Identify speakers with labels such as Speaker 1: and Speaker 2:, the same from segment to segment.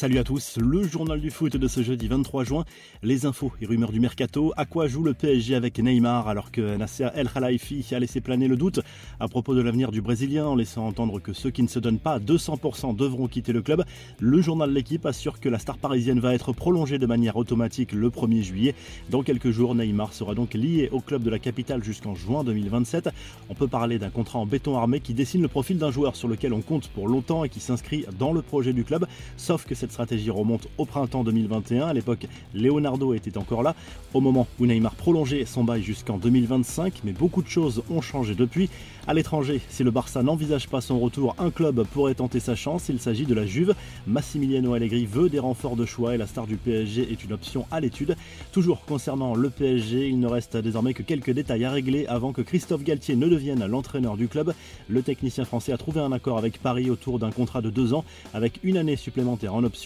Speaker 1: Salut à tous, le journal du foot de ce jeudi 23 juin. Les infos et rumeurs du mercato. À quoi joue le PSG avec Neymar alors que Nasser El Khalifi a laissé planer le doute à propos de l'avenir du Brésilien en laissant entendre que ceux qui ne se donnent pas à 200% devront quitter le club. Le journal L'équipe assure que la star parisienne va être prolongée de manière automatique le 1er juillet. Dans quelques jours, Neymar sera donc lié au club de la capitale jusqu'en juin 2027. On peut parler d'un contrat en béton armé qui dessine le profil d'un joueur sur lequel on compte pour longtemps et qui s'inscrit dans le projet du club, sauf que cette stratégie remonte au printemps 2021. À l'époque, Leonardo était encore là, au moment où Neymar prolongeait son bail jusqu'en 2025, mais beaucoup de choses ont changé depuis. À l'étranger, si le Barça n'envisage pas son retour, un club pourrait tenter sa chance. Il s'agit de la Juve. Massimiliano Allegri veut des renforts de choix et la star du PSG est une option à l'étude. Toujours concernant le PSG, il ne reste désormais que quelques détails à régler avant que Christophe Galtier ne devienne l'entraîneur du club. Le technicien français a trouvé un accord avec Paris autour d'un contrat de deux ans avec une année supplémentaire en option.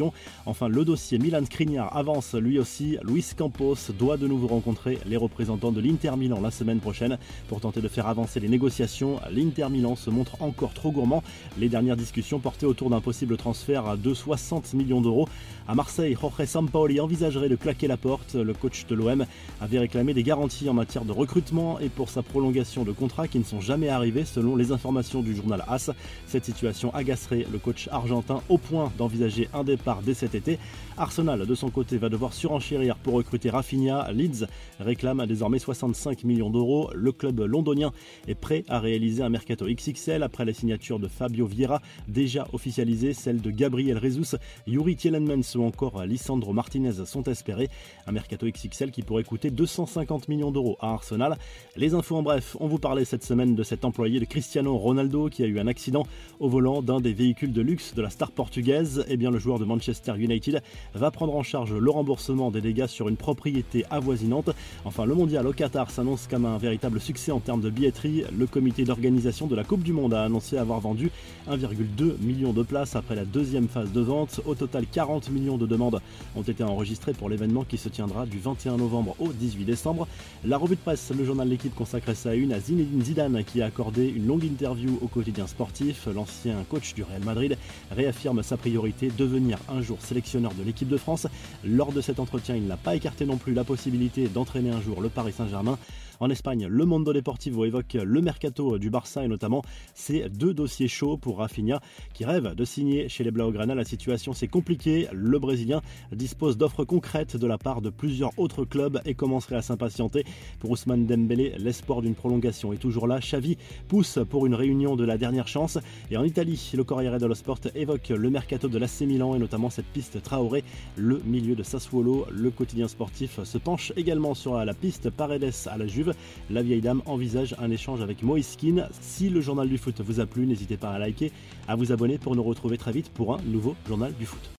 Speaker 1: Enfin, le dossier Milan Skriniar avance lui aussi. Luis Campos doit de nouveau rencontrer les représentants de l'Inter Milan la semaine prochaine pour tenter de faire avancer les négociations. L'Inter Milan se montre encore trop gourmand. Les dernières discussions portaient autour d'un possible transfert de 60 millions d'euros. À Marseille, Jorge Sampaoli envisagerait de claquer la porte. Le coach de l'OM avait réclamé des garanties en matière de recrutement et pour sa prolongation de contrat qui ne sont jamais arrivées selon les informations du journal AS. Cette situation agacerait le coach argentin au point d'envisager un départ dès cet été. Arsenal, de son côté, va devoir surenchérir pour recruter Rafinha. Leeds réclame désormais 65 millions d'euros. Le club londonien est prêt à réaliser un mercato XXL après la signature de Fabio Vieira, déjà officialisée, celle de Gabriel Jesus, Yuri Tielemans ou encore Lisandro Martinez sont espérés. Un mercato XXL qui pourrait coûter 250 millions d'euros à Arsenal. Les infos en bref, on vous parlait cette semaine de cet employé de Cristiano Ronaldo qui a eu un accident au volant d'un des véhicules de luxe de la star portugaise. Eh bien, le joueur de Manchester United va prendre en charge le remboursement des dégâts sur une propriété avoisinante. Enfin, le mondial au Qatar s'annonce comme un véritable succès en termes de billetterie. Le comité d'organisation de la Coupe du Monde a annoncé avoir vendu 1,2 million de places après la deuxième phase de vente. Au total, 40 millions de demandes ont été enregistrées pour l'événement qui se tiendra du 21 novembre au 18 décembre. La revue de presse, le journal L'équipe consacrait sa une à Zinedine Zidane qui a accordé une longue interview au quotidien sportif. L'ancien coach du Real Madrid réaffirme sa priorité devenir un jour sélectionneur de l'équipe de France. Lors de cet entretien, il n'a pas écarté non plus la possibilité d'entraîner un jour le Paris Saint-Germain. En Espagne, le Mondo Deportivo évoque le mercato du Barça et notamment ces deux dossiers chauds pour Rafinha qui rêve de signer chez les Blaugrana. La situation s'est compliquée. Le Brésilien dispose d'offres concrètes de la part de plusieurs autres clubs et commencerait à s'impatienter. Pour Ousmane Dembélé, l'espoir d'une prolongation est toujours là. Xavi pousse pour une réunion de la dernière chance. Et en Italie, le Corriere dello Sport évoque le mercato de l'AC Milan et notamment cette piste Traoré, le milieu de Sassuolo. Le quotidien sportif se penche également sur la piste Paredes à la Juve la vieille dame envisage un échange avec Moïse Si le journal du foot vous a plu, n'hésitez pas à liker, à vous abonner pour nous retrouver très vite pour un nouveau journal du foot.